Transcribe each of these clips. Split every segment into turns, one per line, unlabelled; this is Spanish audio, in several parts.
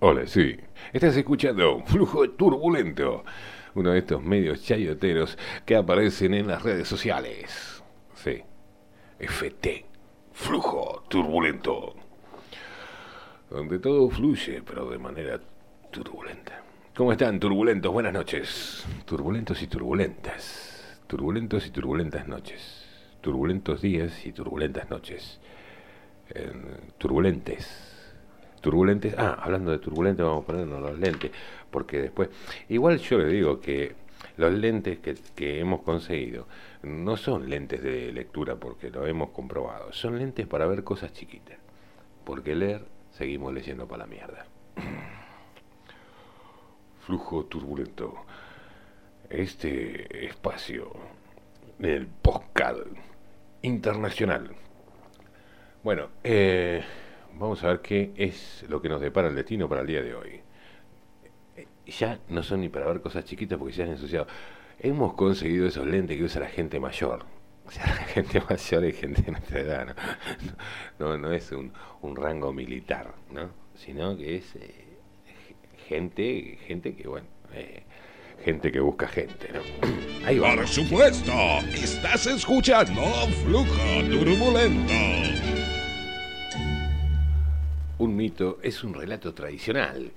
Hola, sí. Estás escuchando Flujo Turbulento, uno de estos medios chayoteros que aparecen en las redes sociales. Sí. FT. Flujo Turbulento. Donde todo fluye, pero de manera turbulenta. ¿Cómo están, turbulentos? Buenas noches. Turbulentos y turbulentas. Turbulentos y turbulentas noches. Turbulentos días y turbulentas noches. Turbulentes turbulentes. Ah, hablando de turbulentes, vamos a ponernos los lentes, porque después. Igual yo le digo que los lentes que, que, hemos conseguido no son lentes de lectura porque lo hemos comprobado, son lentes para ver cosas chiquitas. Porque leer, seguimos leyendo para la mierda. Flujo turbulento. Este espacio del podcast internacional. Bueno, eh vamos a ver qué es lo que nos depara el destino para el día de hoy. Ya no son ni para ver cosas chiquitas porque se han ensuciado. Hemos conseguido esos lentes que usa la gente mayor. O sea, la gente mayor y gente de nuestra edad, ¿no? No, es un, rango militar, ¿no? Sino que es eh, gente, gente que, bueno, eh, gente que busca gente, ¿no?
Ahí va. Por supuesto, estás escuchando Flujo Turbulento.
Un mito es un relato tradicional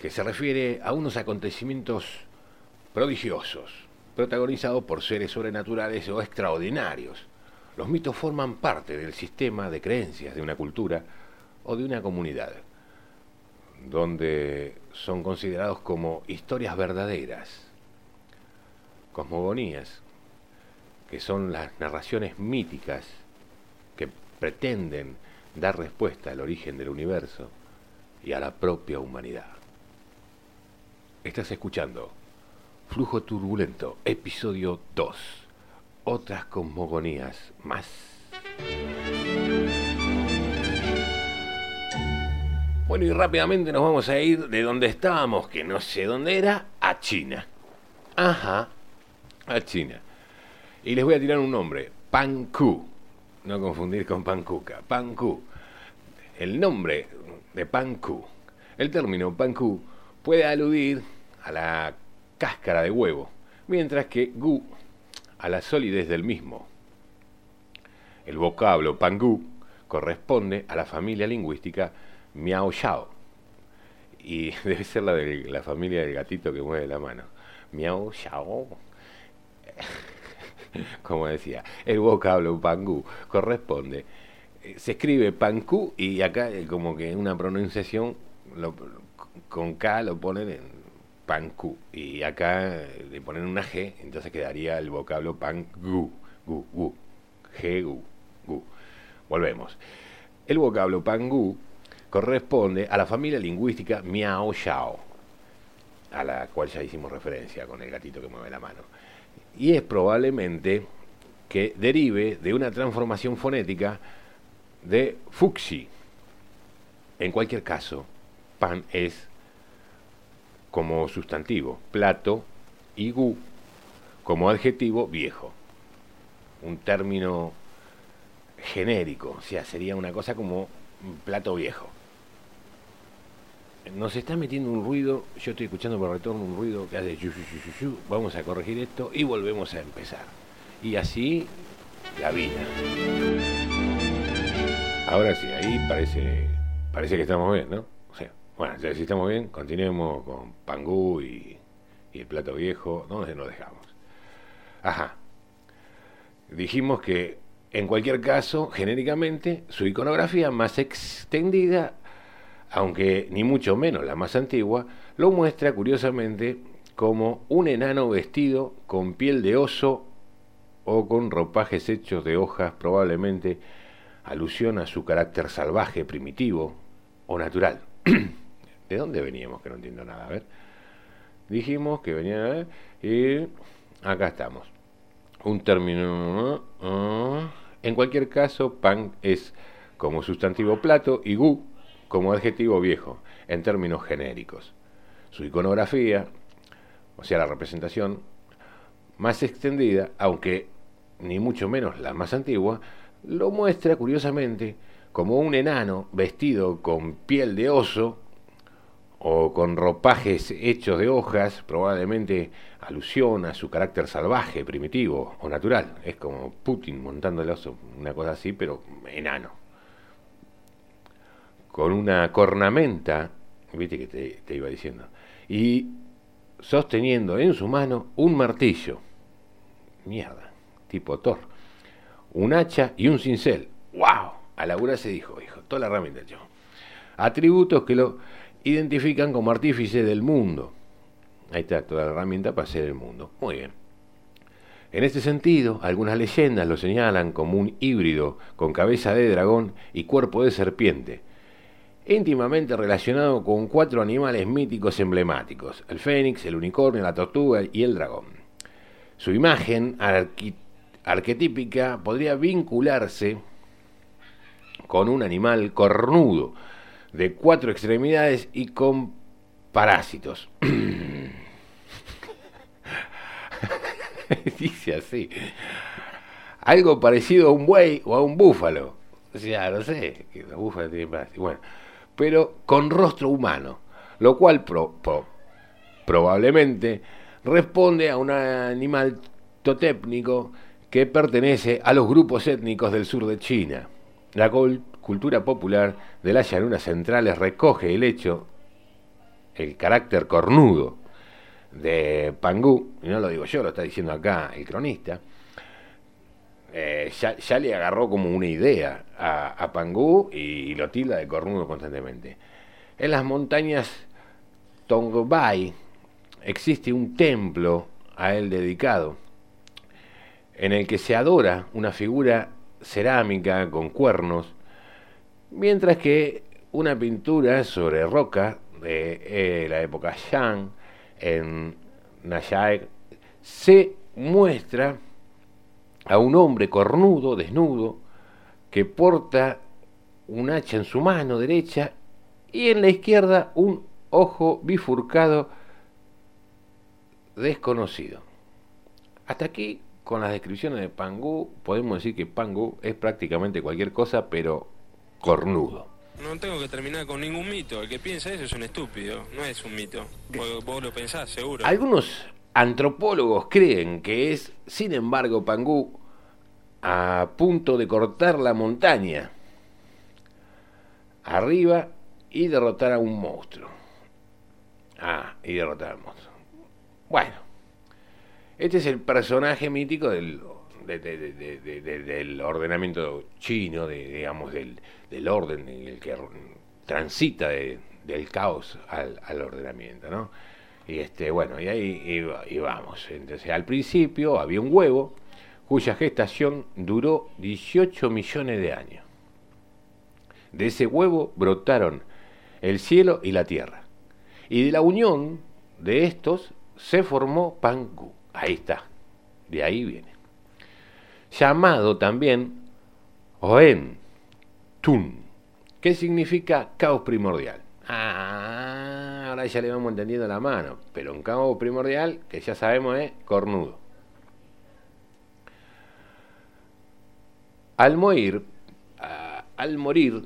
que se refiere a unos acontecimientos prodigiosos, protagonizados por seres sobrenaturales o extraordinarios. Los mitos forman parte del sistema de creencias de una cultura o de una comunidad, donde son considerados como historias verdaderas, cosmogonías, que son las narraciones míticas que pretenden dar respuesta al origen del universo y a la propia humanidad. Estás escuchando Flujo Turbulento, episodio 2. Otras cosmogonías más. Bueno, y rápidamente nos vamos a ir de donde estábamos, que no sé dónde era, a China. Ajá, a China. Y les voy a tirar un nombre, Panku no confundir con pancuca, panku. El nombre de panku, el término panku puede aludir a la cáscara de huevo, mientras que gu a la solidez del mismo. El vocablo pangu corresponde a la familia lingüística miao xiao y debe ser la de la familia del gatito que mueve la mano. Miao xiao como decía, el vocablo pangú corresponde. Eh, se escribe pangú y acá eh, como que una pronunciación con K lo ponen en pangú y acá eh, le ponen una G, entonces quedaría el vocablo pangú, gu, gu, G, gu, gu. Volvemos. El vocablo pangú corresponde a la familia lingüística miao xiao, a la cual ya hicimos referencia con el gatito que mueve la mano y es probablemente que derive de una transformación fonética de fuxi. En cualquier caso, pan es como sustantivo, plato y gu como adjetivo viejo. Un término genérico, o sea, sería una cosa como plato viejo nos está metiendo un ruido, yo estoy escuchando por retorno un ruido que hace yu, vamos a corregir esto y volvemos a empezar. Y así la vida. Ahora sí, ahí parece, parece que estamos bien, ¿no? O sea, bueno, ya si estamos bien, continuemos con Pangú y, y el plato viejo, ¿dónde nos dejamos? Ajá. Dijimos que en cualquier caso, genéricamente, su iconografía más extendida aunque ni mucho menos la más antigua, lo muestra curiosamente como un enano vestido con piel de oso o con ropajes hechos de hojas, probablemente alusión a su carácter salvaje, primitivo o natural. ¿De dónde veníamos? Que no entiendo nada. A ver. Dijimos que venía y acá estamos. Un término. Ah, en cualquier caso, pan es como sustantivo plato y gu como adjetivo viejo, en términos genéricos. Su iconografía, o sea, la representación más extendida, aunque ni mucho menos la más antigua, lo muestra curiosamente como un enano vestido con piel de oso o con ropajes hechos de hojas, probablemente alusión a su carácter salvaje, primitivo o natural. Es como Putin montando el oso, una cosa así, pero enano. Con una cornamenta, viste que te, iba diciendo, y sosteniendo en su mano un martillo. Mierda, tipo Thor. Un hacha y un cincel. ¡Wow! A Laura se dijo, hijo, toda la herramienta. Atributos que lo identifican como artífice del mundo. Ahí está toda la herramienta para hacer el mundo. Muy bien. En este sentido, algunas leyendas lo señalan como un híbrido con cabeza de dragón y cuerpo de serpiente, íntimamente relacionado con cuatro animales míticos emblemáticos, el fénix, el unicornio, la tortuga y el dragón. Su imagen arquetípica podría vincularse con un animal cornudo, de cuatro extremidades y con parásitos. Dice así. Algo parecido a un buey o a un búfalo. O sea, no sé, que los búfalos tienen parásitos. Bueno, pero con rostro humano, lo cual probablemente responde a un animal totépnico que pertenece a los grupos étnicos del sur de China. La cultura popular de las llanuras centrales recoge el hecho, el carácter cornudo de Pangú, y no lo digo yo, lo está diciendo acá el cronista, eh, ya, le agarró como una idea a, a Pangú y, lo tilda de cornudo constantemente. En las montañas Tongbay existe un templo a él dedicado, en el que se adora una figura cerámica con cuernos, mientras que una pintura sobre roca de eh, la época Shang en Nayaek se muestra a un hombre cornudo, desnudo, que porta un hacha en su mano derecha y en la izquierda un ojo bifurcado desconocido. Hasta aquí, con las descripciones de Pangu, podemos decir que Pangu es prácticamente cualquier cosa, pero cornudo.
No tengo que terminar con ningún mito. El que piensa eso es un estúpido, no es un mito. Vos, vos lo pensás, seguro.
Algunos antropólogos creen que es, sin embargo, Pangu a punto de cortar la montaña arriba y derrotar a un monstruo. Ah, y derrotar al monstruo. Bueno, este es el personaje mítico del, del ordenamiento chino, de, digamos, del, del orden en el que transita del caos al, al ordenamiento, ¿no? Y este, bueno, y ahí y, vamos. Entonces, al principio había un huevo cuya gestación duró 18 millones de años. De ese huevo brotaron el cielo y la tierra. Y de la unión de estos se formó Pangu. Ahí está. De ahí viene. Llamado también Oen Tun, que significa caos primordial. Ah, ahora ya le vamos entendiendo la mano. Pero un caos primordial, que ya sabemos es cornudo. Al morir, al morir,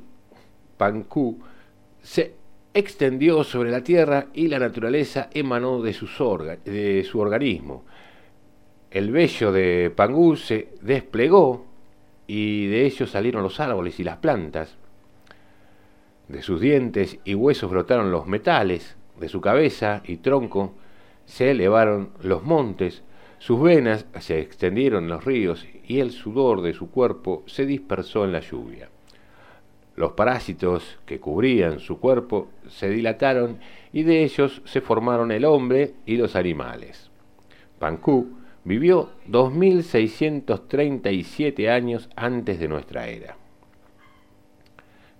se extendió sobre la tierra y la naturaleza emanó de, su organismo. El vello de Pangú se desplegó y de ello salieron los árboles y las plantas. De sus dientes y huesos brotaron los metales, de su cabeza y tronco se elevaron los montes, sus venas se extendieron en los ríos y el sudor de su cuerpo se dispersó en la lluvia. Los parásitos que cubrían su cuerpo se dilataron y de ellos se formaron el hombre y los animales. Pancú vivió 2637 años antes de nuestra era.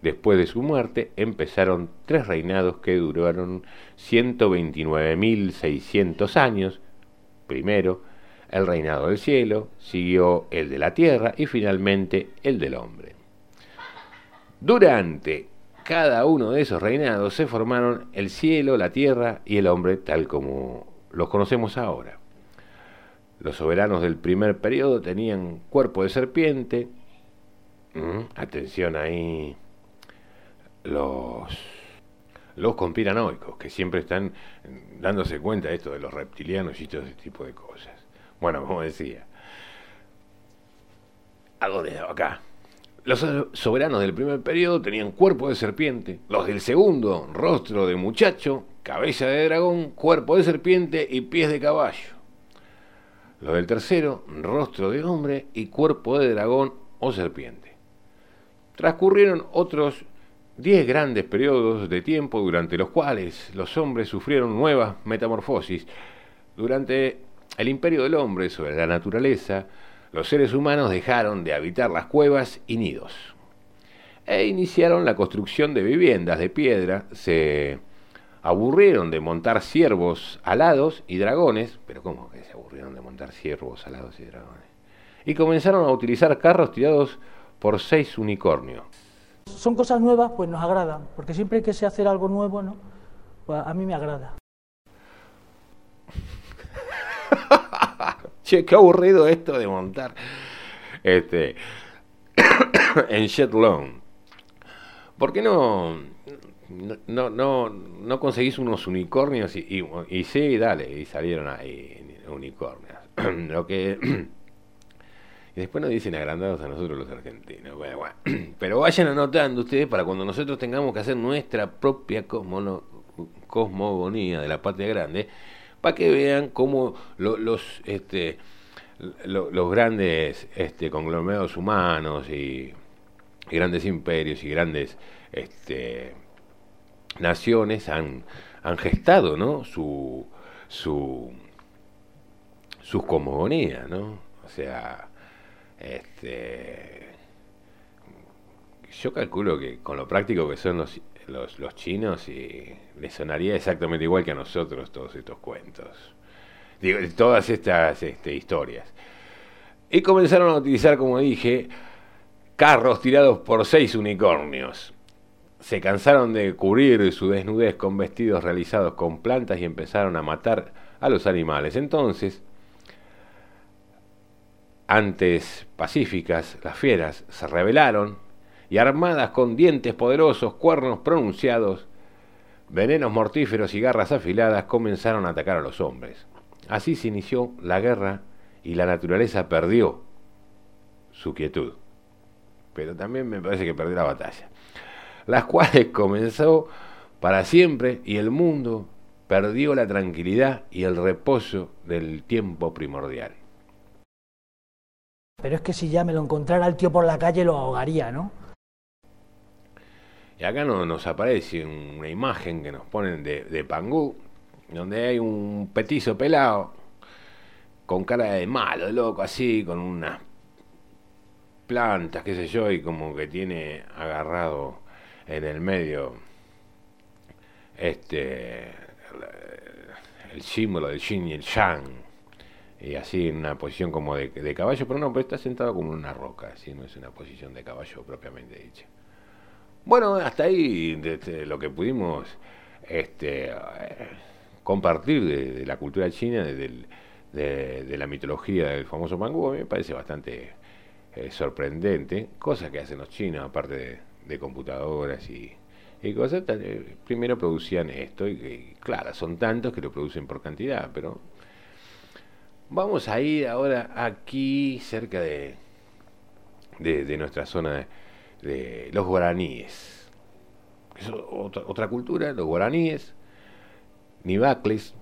Después de su muerte empezaron tres reinados que duraron 129.600 años. Primero, el reinado del cielo, siguió el de la tierra y finalmente el del hombre. Durante cada uno de esos reinados se formaron el cielo, la tierra y el hombre tal como los conocemos ahora. Los soberanos del primer periodo tenían cuerpo de serpiente. Mm, atención ahí. Los los conspiranoicos, que siempre están dándose cuenta de esto de los reptilianos y todo ese tipo de cosas. Bueno, como decía, algo de acá. Los soberanos del primer periodo tenían cuerpo de serpiente, los del segundo, rostro de muchacho, cabeza de dragón, cuerpo de serpiente y pies de caballo. Los del tercero, rostro de hombre y cuerpo de dragón o serpiente. Transcurrieron otros diez grandes periodos de tiempo durante los cuales los hombres sufrieron nuevas metamorfosis. Durante el imperio del hombre sobre la naturaleza, los seres humanos dejaron de habitar las cuevas y nidos e iniciaron la construcción de viviendas de piedra, se aburrieron de montar ciervos alados y dragones, pero ¿cómo que se aburrieron de montar ciervos alados y dragones? Y comenzaron a utilizar carros tirados por seis unicornios.
Son cosas nuevas, pues nos agradan, porque siempre que se hacer algo nuevo, ¿no? Pues a mí me agrada.
che, qué aburrido esto de montar este, en Shetland. ¿Por qué no, no, no, no conseguís unos unicornios y, y, sí, dale, y salieron ahí unicornios? Lo que... y después nos dicen agrandados a nosotros los argentinos. Bueno, bueno. Pero vayan anotando ustedes para cuando nosotros tengamos que hacer nuestra propia cosmogonía de la patria grande, para que vean cómo los, este, los grandes este, conglomerados humanos y, grandes imperios y grandes este, naciones han, han gestado ¿no? su, su, sus cosmogonías, ¿no? O sea, este, yo calculo que con lo práctico que son los, los, chinos y les sonaría exactamente igual que a nosotros todos estos cuentos. Todas estas este, historias. Y comenzaron a utilizar, como dije, carros tirados por seis unicornios. Se cansaron de cubrir su desnudez con vestidos realizados con plantas y empezaron a matar a los animales. Entonces, antes pacíficas, las fieras se rebelaron y armadas con dientes poderosos, cuernos pronunciados, venenos mortíferos y garras afiladas comenzaron a atacar a los hombres. Así se inició la guerra y la naturaleza perdió su quietud. Pero también me parece que perdió la batalla. Las cuales comenzó para siempre y el mundo perdió la tranquilidad y el reposo del tiempo primordial.
Pero es que si ya me lo encontrara el tío por la calle lo ahogaría, ¿no?
Y acá nos aparece una imagen que nos ponen de, de Pangú, donde hay un petizo pelado, con cara de malo, loco, así, con unas plantas, qué sé yo, y como que tiene agarrado en el medio este el, símbolo del yin y el yang y así en una posición como de, de, caballo, pero no, pero está sentado como en una roca, así no es una posición de caballo propiamente dicha. Bueno, hasta ahí lo que pudimos este, compartir de, la cultura china, de, la mitología del famoso mangú, me parece bastante eh, sorprendente. Cosas que hacen los chinos, aparte de, computadoras y, cosas, eh, primero producían esto, y, claro, son tantos que lo producen por cantidad, pero vamos a ir ahora aquí cerca de, de, nuestra zona de los guaraníes. Es otra, otra cultura, los guaraníes, Nibacles.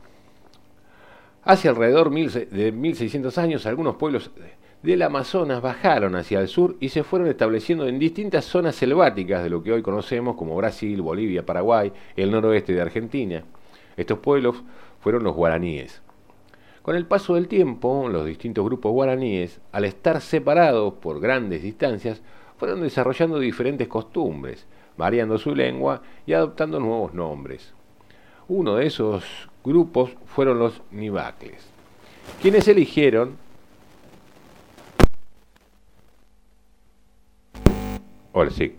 Hace alrededor de 1600 años, algunos pueblos del Amazonas bajaron hacia el sur y se fueron estableciendo en distintas zonas selváticas de lo que hoy conocemos como Brasil, Bolivia, Paraguay, el noroeste de Argentina. Estos pueblos fueron los guaraníes. Con el paso del tiempo, los distintos grupos guaraníes, al estar separados por grandes distancias, fueron desarrollando diferentes costumbres, variando su lengua y adoptando nuevos nombres. Uno de esos grupos fueron los Nibacles, quienes eligieron Hola, sí.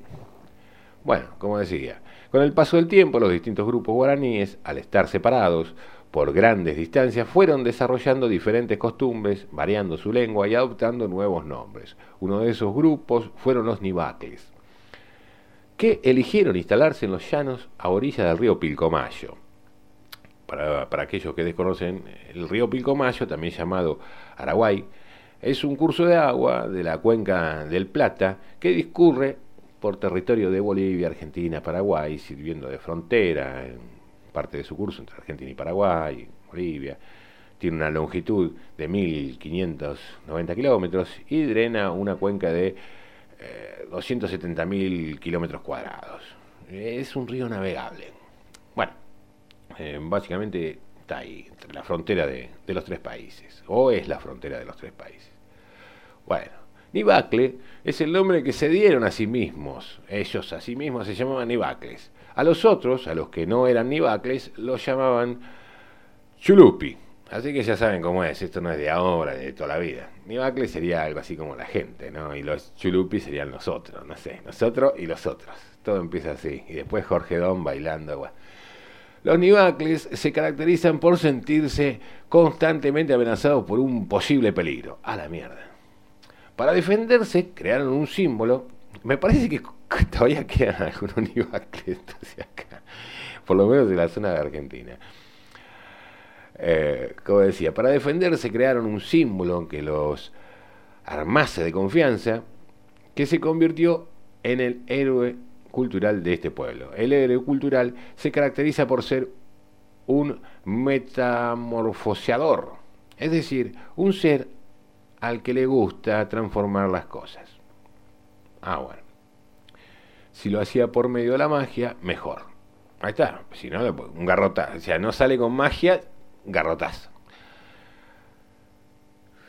Bueno, como decía, con el paso del tiempo los distintos grupos guaraníes, al estar separados por grandes distancias, fueron desarrollando diferentes costumbres, variando su lengua y adoptando nuevos nombres. Uno de esos grupos fueron los Nibacles, que eligieron instalarse en los llanos a orilla del río Pilcomayo. Para, aquellos que desconocen, el río Pilcomayo, también llamado Araguay, es un curso de agua de la cuenca del Plata que discurre por territorio de Bolivia, Argentina, Paraguay, sirviendo de frontera parte de su curso entre Argentina y Paraguay, Bolivia. Tiene una longitud de 1.590 kilómetros y drena una cuenca de eh, 270.000 kilómetros cuadrados. Es un río navegable. Bueno, eh, básicamente está ahí, entre la frontera de, de los tres países, o es la frontera de los tres países. Bueno, Nibacle es el nombre que se dieron a sí mismos. Ellos a sí mismos se llamaban Nibacles. A los otros, a los que no eran Nibacles, los llamaban Chulupi. Así que ya saben cómo es, esto no es de ahora, de toda la vida. Nibacle sería algo así como la gente, ¿no? Y los Chulupi serían nosotros, no sé, nosotros y los otros. Todo empieza así. Y después Jorge Don bailando, bueno. Los Nibacles se caracterizan por sentirse constantemente amenazados por un posible peligro. A la mierda. Para defenderse, crearon un símbolo. Me parece que todavía quedan algunos Nibacles acá, por lo menos en la zona de Argentina. Eh, como decía, para defenderse crearon un símbolo que los armase de confianza, que se convirtió en el héroe cultural de este pueblo. El héroe cultural se caracteriza por ser un metamorfoseador, es decir, un ser al que le gusta transformar las cosas. Ah, bueno. Si lo hacía por medio de la magia, mejor. Ahí está. Si no, un garrotazo. O sea, no sale con magia, garrotazo.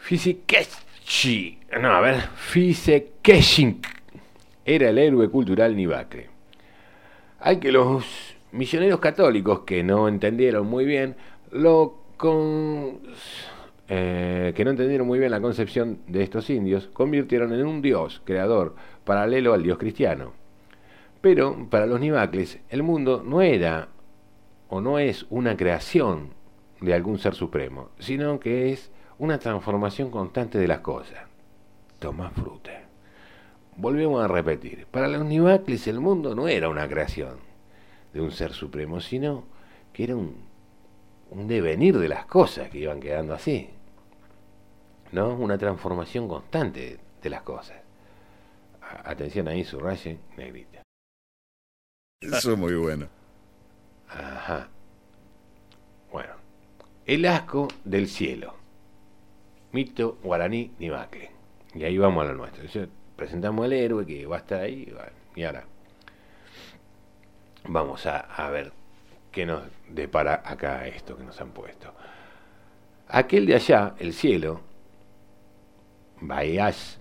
Fisikeshi. No, a ver. Fisekeshin. Era el héroe cultural Nibacre. Hay que los misioneros católicos que no entendieron muy bien lo eh, que no entendieron muy bien la concepción de estos indios, convirtieron en un dios creador paralelo al dios cristiano. Pero para los Nibacles el mundo no era o no es una creación de algún ser supremo, sino que es una transformación constante de las cosas. Toma fruta. Volvemos a repetir, para los Nibacles el mundo no era una creación de un ser supremo, sino que era un, devenir de las cosas que iban quedando así. ¿no? Una transformación constante de las cosas. Atención ahí, subraye, negrita.
Eso es muy bueno.
Ajá. Bueno. El asco del cielo. Mito guaraní Nibacle. Y ahí vamos a lo nuestro. presentamos al héroe que va a estar ahí. Y ahora vamos a, ver qué nos depara acá esto que nos han puesto. Aquel de allá, el cielo, Bayash.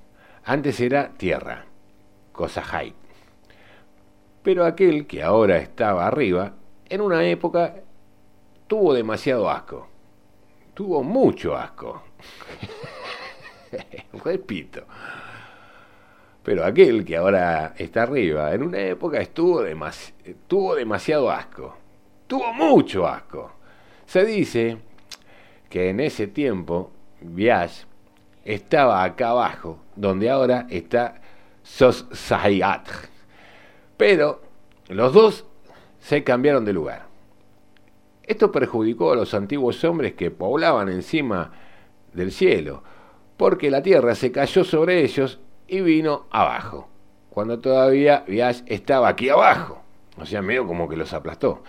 Antes era tierra, cosa high. Pero aquel que ahora estaba arriba, en una época tuvo demasiado asco. Tuvo mucho asco. Repito. Pero aquel que ahora está arriba, en una época estuvo tuvo demasiado asco. Tuvo mucho asco. Se dice que en ese tiempo Viash estaba acá abajo, donde ahora está Sosayat. Pero los dos se cambiaron de lugar. Esto perjudicó a los antiguos hombres que poblaban encima del cielo, porque la tierra se cayó sobre ellos y vino abajo, cuando todavía Viash estaba aquí abajo. O sea, medio como que los aplastó.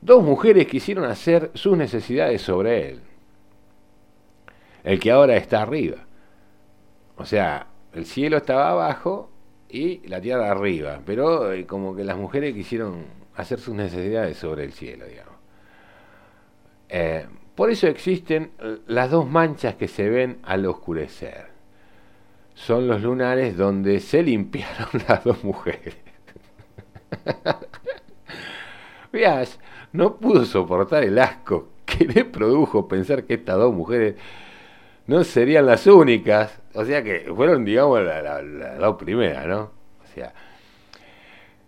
Dos mujeres quisieron hacer sus necesidades sobre él el que ahora está arriba. O sea, el cielo estaba abajo y la tierra arriba, pero eh, como que las mujeres quisieron hacer sus necesidades sobre el cielo, digamos. Eh, por eso existen las dos manchas que se ven al oscurecer. Son los lunares donde se limpiaron las dos mujeres. Veas, no pudo soportar el asco que le produjo pensar que estas dos mujeres no serían las únicas, o sea que fueron, digamos, la, la, primera, ¿no? O sea,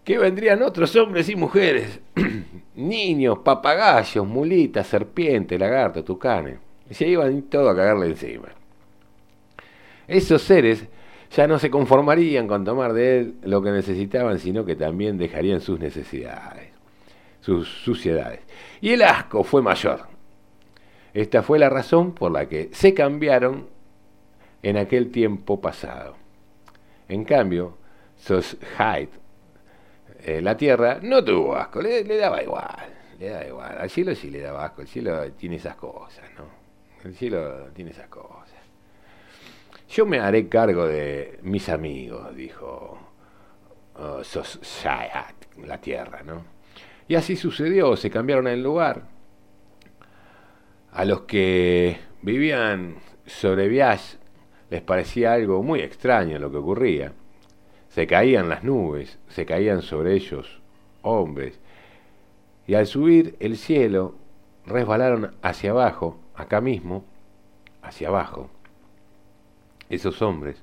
que vendrían otros hombres y mujeres, niños, papagayos, mulitas, serpientes, lagartos, tucanes, y se iban todo a cagarle encima. Esos seres ya no se conformarían con tomar de él lo que necesitaban, sino que también dejarían sus necesidades, sus suciedades. Y el asco fue mayor. Esta fue la razón por la que se cambiaron en aquel tiempo pasado. En cambio, Sos eh, la tierra, no tuvo asco, le, daba igual, le daba igual. Al cielo sí le daba asco, el cielo tiene esas cosas, ¿no? El cielo tiene esas cosas. Yo me haré cargo de mis amigos, dijo uh, la tierra, ¿no? Y así sucedió, se cambiaron el lugar. A los que vivían sobre Viage les parecía algo muy extraño lo que ocurría. Se caían las nubes, se caían sobre ellos hombres, y al subir el cielo resbalaron hacia abajo, acá mismo, hacia abajo. Esos hombres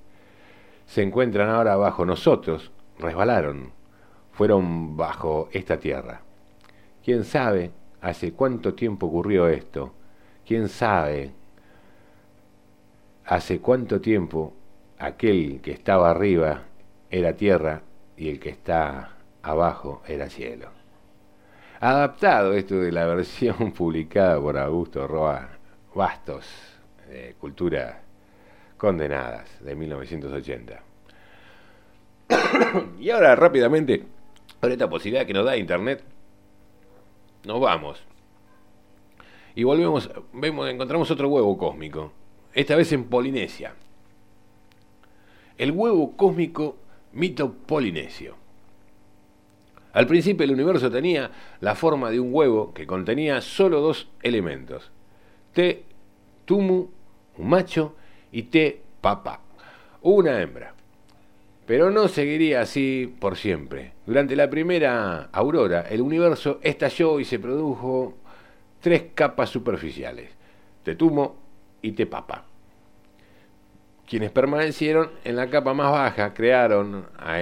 se encuentran ahora bajo nosotros, resbalaron, fueron bajo esta tierra. ¿Quién sabe hace cuánto tiempo ocurrió esto? ¿Quién sabe hace cuánto tiempo aquel que estaba arriba era tierra y el que está abajo era cielo? Adaptado esto de la versión publicada por Augusto Roa Bastos, de Cultura Condenadas, de 1980. y ahora rápidamente, con esta posibilidad que nos da Internet, nos vamos. Y volvemos, vemos, encontramos otro huevo cósmico, esta vez en Polinesia. El huevo cósmico mito polinesio. Al principio el universo tenía la forma de un huevo que contenía solo dos elementos, Te Tumu, un macho, y Te Papa, una hembra. Pero no seguiría así por siempre. Durante la primera aurora, el universo estalló y se produjo tres capas superficiales, Tetumo y Tepapa. Quienes permanecieron en la capa más baja crearon a,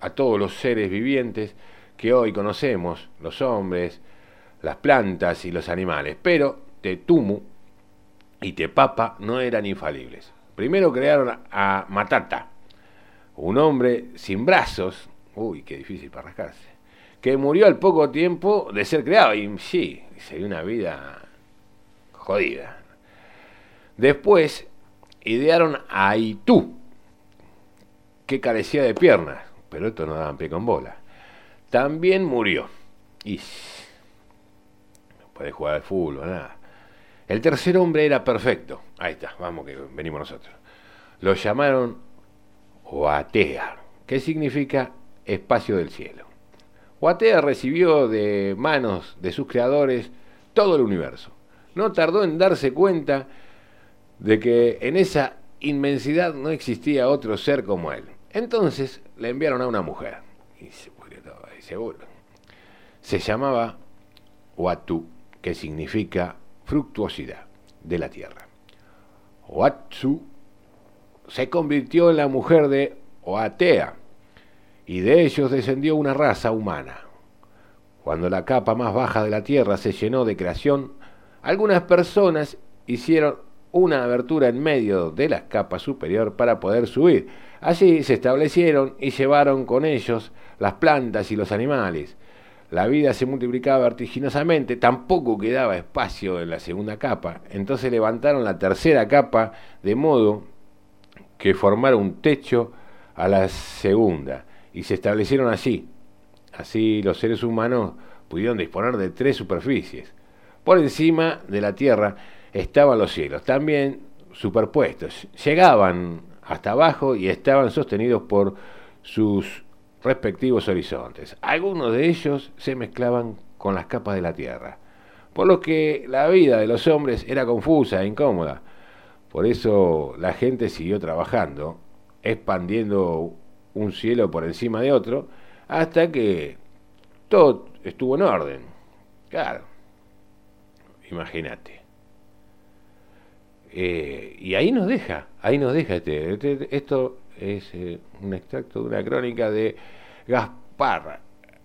a todos los seres vivientes que hoy conocemos, los hombres, las plantas y los animales. Pero Tetumu y Tepapa no eran infalibles. Primero crearon a Matata, un hombre sin brazos, uy, qué difícil para que murió al poco tiempo de ser creado, y sí, se dio una vida jodida. Después idearon a Itú, que carecía de piernas, pero esto no daban pie con bola. También murió. Y no puede jugar al fútbol, nada. El tercer hombre era perfecto. Ahí está, vamos que venimos nosotros. Lo llamaron Oatea, que significa espacio del cielo. Oatea recibió de manos de sus creadores todo el universo. No tardó en darse cuenta de que en esa inmensidad no existía otro ser como él. Entonces le enviaron a una mujer. Y se murió todo ahí, seguro. Se llamaba Watu, que significa fructuosidad de la tierra. Watsu se convirtió en la mujer de Oatea, y de ellos descendió una raza humana. Cuando la capa más baja de la tierra se llenó de creación, algunas personas hicieron una abertura en medio de la capa superior para poder subir. Allí se establecieron y llevaron con ellos las plantas y los animales. La vida se multiplicaba vertiginosamente, tampoco quedaba espacio en la segunda capa, entonces levantaron la tercera capa de modo que formara un techo a la segunda y se establecieron allí. Así los seres humanos pudieron disponer de tres superficies. Por encima de la tierra estaban los cielos, también superpuestos. Llegaban hasta abajo y estaban sostenidos por sus respectivos horizontes. Algunos de ellos se mezclaban con las capas de la tierra, por lo que la vida de los hombres era confusa e incómoda. Por eso la gente siguió trabajando, expandiendo un cielo por encima de otro, hasta que todo estuvo en orden. Claro, imagínate. Eh, y ahí nos deja, ahí nos deja este, este esto es eh, un extracto de una crónica de Gaspar,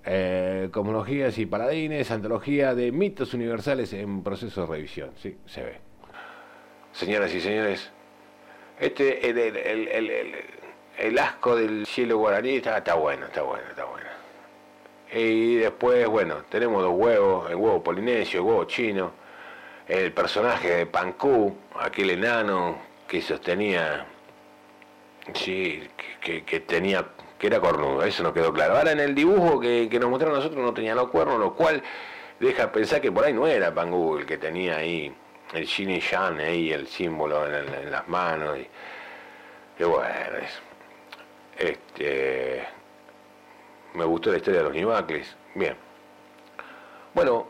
eh, Cosmologías y Paladines, antología de mitos universales en proceso de revisión, sí, se ve. Señoras y señores, Este, el, el, el, el- asco del cielo guaraní está, está bueno, está bueno, está bueno. Y después, bueno, tenemos dos huevos, el huevo polinesio, el huevo chino, el personaje de Pancú, aquel enano que sostenía, sí, que, que- que tenía, que era cornudo, eso nos quedó claro. Ahora en el dibujo que, nos mostraron nosotros no tenía los cuernos, lo cual deja pensar que por ahí no era Pancú el que tenía ahí el Shin y Shan, ahí el símbolo en, el- en las manos. Y, que bueno, es, este, me gustó la historia de los Nibacles. Bien. Bueno,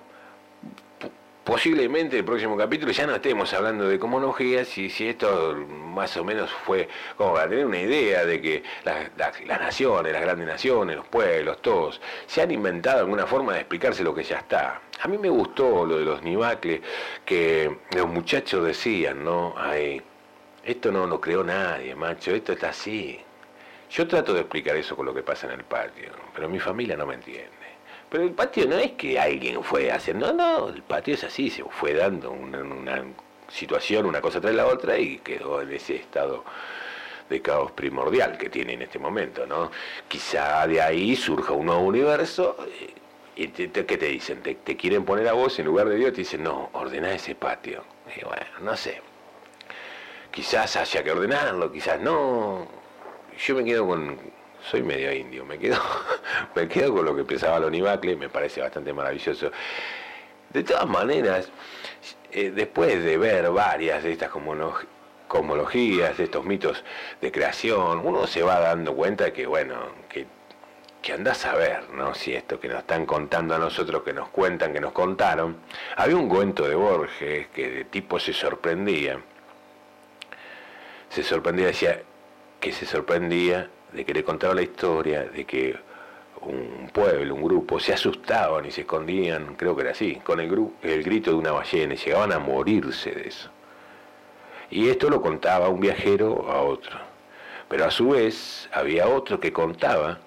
posiblemente el próximo capítulo ya no estemos hablando de cosmologías y si esto más o menos fue como para tener una idea de que las, las- las naciones, las grandes naciones, los pueblos, todos, se han inventado alguna forma de explicarse lo que ya está. A mí me gustó lo de los Nibacles, que los muchachos decían, ¿no? Ay, esto no lo creó nadie, macho, esto está así. Yo trato de explicar eso con lo que pasa en el patio, pero mi familia no me entiende. Pero el patio no es que alguien fue haciendo, no, no, el patio es así, se fue dando una, situación, una cosa tras la otra y quedó en ese estado de caos primordial que tiene en este momento, ¿no? Quizá de ahí surja un nuevo universo eh, y te, te- ¿qué te dicen? Te, te quieren poner a vos en lugar de Dios, te dicen, no, ordena ese patio. Y bueno, no sé. Quizás haya que ordenarlo, quizás no. Yo me quedo con. Soy medio indio, me quedo, me quedo con lo que pensaba Lonibacle, me parece bastante maravilloso. De todas maneras, eh, después de ver varias de estas cosmolo- cosmologías, de estos mitos de creación, uno se va dando cuenta que, bueno, que, que andás a ver, ¿no? Si esto que nos están contando a nosotros, que nos cuentan, que nos contaron. Había un cuento de Borges que de tipo se sorprendía se sorprendía, decía que se sorprendía de que le contaba la historia, de que un pueblo, un grupo, se asustaban y se escondían, creo que era así, con el, el grito de una ballena y llegaban a morirse de eso. Y esto lo contaba un viajero a otro. Pero a su vez había otro que contaba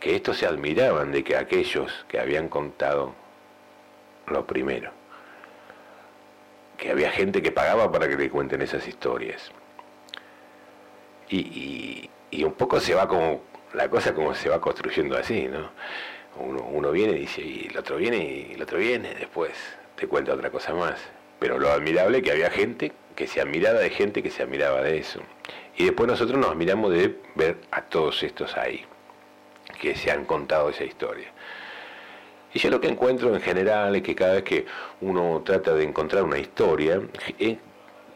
que estos se admiraban de que aquellos que habían contado lo primero, que había gente que pagaba para que le cuenten esas historias y- y un poco se va como, la cosa como se va construyendo así, ¿no? Uno, viene y dice, y el otro viene y el otro viene, después te cuenta otra cosa más. Pero lo admirable es que había gente que se admiraba de gente que se admiraba de eso. Y después nosotros nos admiramos de ver a todos estos ahí, que se han contado esa historia. Y yo lo que encuentro en general es que cada vez que uno trata de encontrar una historia, eh,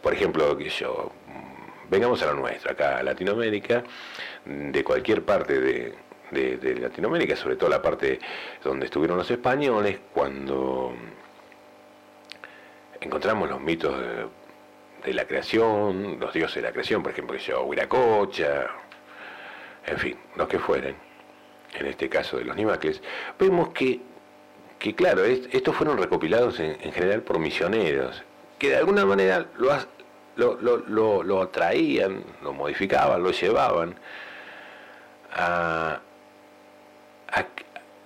por ejemplo, que yo, vengamos a lo nuestro, acá a Latinoamérica, de cualquier parte de, de- Latinoamérica, sobre todo la parte donde estuvieron los españoles, cuando encontramos los mitos de, la creación, los dioses de la creación, por ejemplo, yo, Huiracocha, en fin, los que fueren, en este caso de los Nimacles, vemos que que claro, es- estos fueron recopilados en, en general por misioneros, que de alguna manera lo, has- lo, lo, lo, lo traían, lo modificaban, lo llevaban a, a,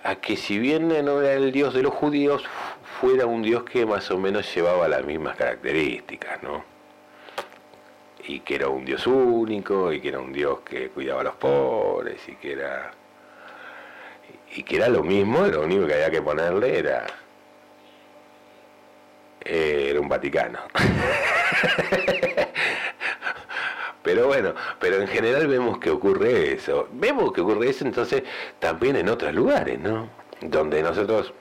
a que si bien no era el dios de los judíos, fu- fuera un dios que más o menos llevaba las mismas características, ¿no? Y que era un dios único, y que era un dios que cuidaba a los pobres, y que era y que era lo mismo, lo único que había que ponerle era eh, era un Vaticano. Bueno, pero en general vemos que ocurre eso. Vemos que ocurre eso entonces también en otros lugares, ¿no? Donde nosotros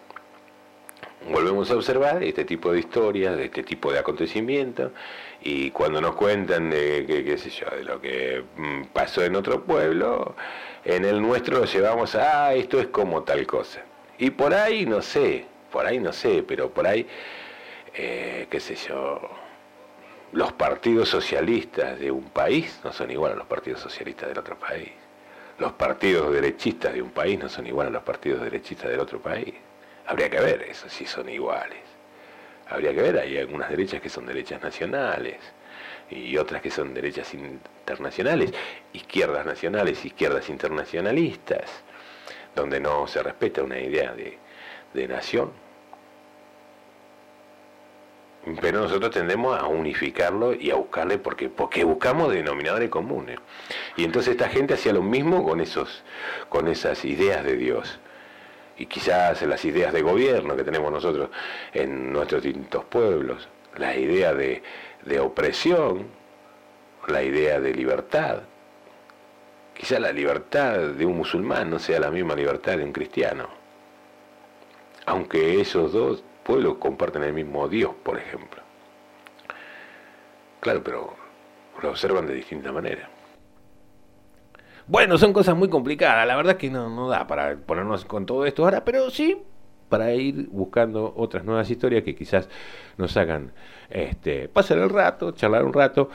volvemos a observar este tipo de historias, de este tipo de acontecimientos, y cuando nos cuentan de, que, qué sé yo, de lo que mm, pasó en otro pueblo, en el nuestro lo llevamos a, ah, esto es como tal cosa. Y por ahí, no sé, por ahí no sé, pero por ahí, eh, qué sé yo, los partidos socialistas de un país no son igual a los partidos socialistas del otro país. Los partidos derechistas de un país no son igual a los partidos derechistas del otro país. Habría que ver eso, si son iguales. Habría que ver, hay algunas derechas que son derechas nacionales y otras que son derechas internacionales, izquierdas nacionales, izquierdas internacionalistas, donde no se respeta una idea de, de nación. Pero nosotros tendemos a unificarlo y a buscarle porque porque buscamos denominadores comunes. Y entonces esta gente hacía lo mismo con esos con esas ideas de Dios. Y quizás las ideas de gobierno que tenemos nosotros en nuestros distintos pueblos. La idea de, de opresión la idea de libertad. Quizás la libertad de un musulmán no sea la misma libertad de un cristiano. Aunque esos dos pueblos comparten el mismo Dios, por ejemplo. Claro, pero lo observan de distinta manera. Bueno, son cosas muy complicadas, la verdad es que no, no da para ponernos con todo esto ahora, pero sí para ir buscando otras nuevas historias que quizás nos hagan este, pasar el rato, charlar un rato.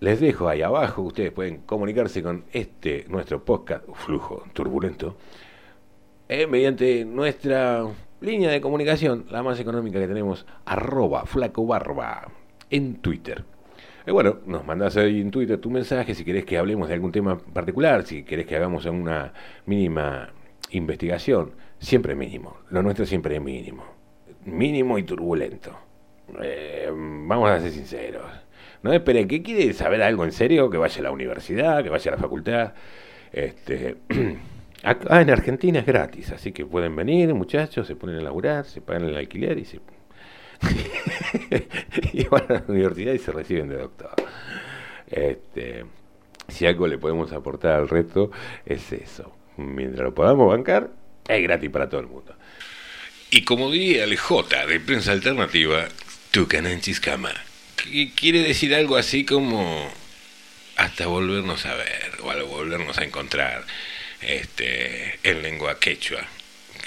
Les dejo ahí abajo, ustedes pueden comunicarse con este, nuestro podcast, Flujo Turbulento, eh, mediante nuestra línea de comunicación, la más económica que tenemos, arroba flacobarba en Twitter. Y bueno, nos mandas ahí en Twitter tu mensaje si querés que hablemos de algún tema particular, si querés que hagamos una mínima investigación, siempre mínimo, lo nuestro siempre es mínimo, mínimo y turbulento. Eh, vamos a ser sinceros. No espere, ¿qué quiere saber algo en serio? Que vaya a la universidad, que vaya a la facultad. Este, Acá en Argentina es gratis, así que pueden venir, muchachos, se ponen a laburar, se pagan el alquiler y se. y van a la universidad y se reciben de doctor. Este, si algo le podemos aportar al reto, es eso. Mientras lo podamos bancar, es gratis para todo el mundo. Y como diría el J de Prensa Alternativa, tu cama. Que quiere decir algo así como hasta volvernos a ver o al volvernos a encontrar este, en lengua quechua,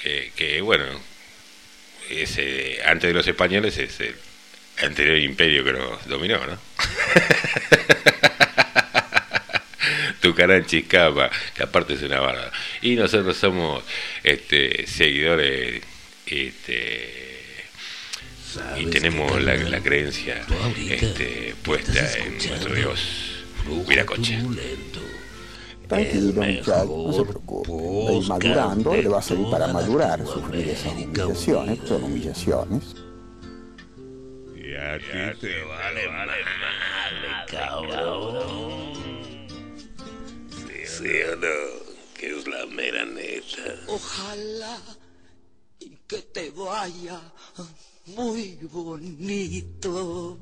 que, que bueno, ese, antes de los españoles es el anterior imperio que nos dominó, ¿no? Tucaranchicapa, que aparte es una barba. Y nosotros somos este, seguidores este, y tenemos la, la creencia este, puesta en nuestro Dios, Huiracocha.
Tranquilo, muchacho, no se preocupe. Va a ir madurando, le va a servir para madurar, sufrir esas humillaciones, son humillaciones.
Y a ti te vale madre, cabrón. ¿Sí o no? Que es la mera neta.
Ojalá y que te vaya muy bonito.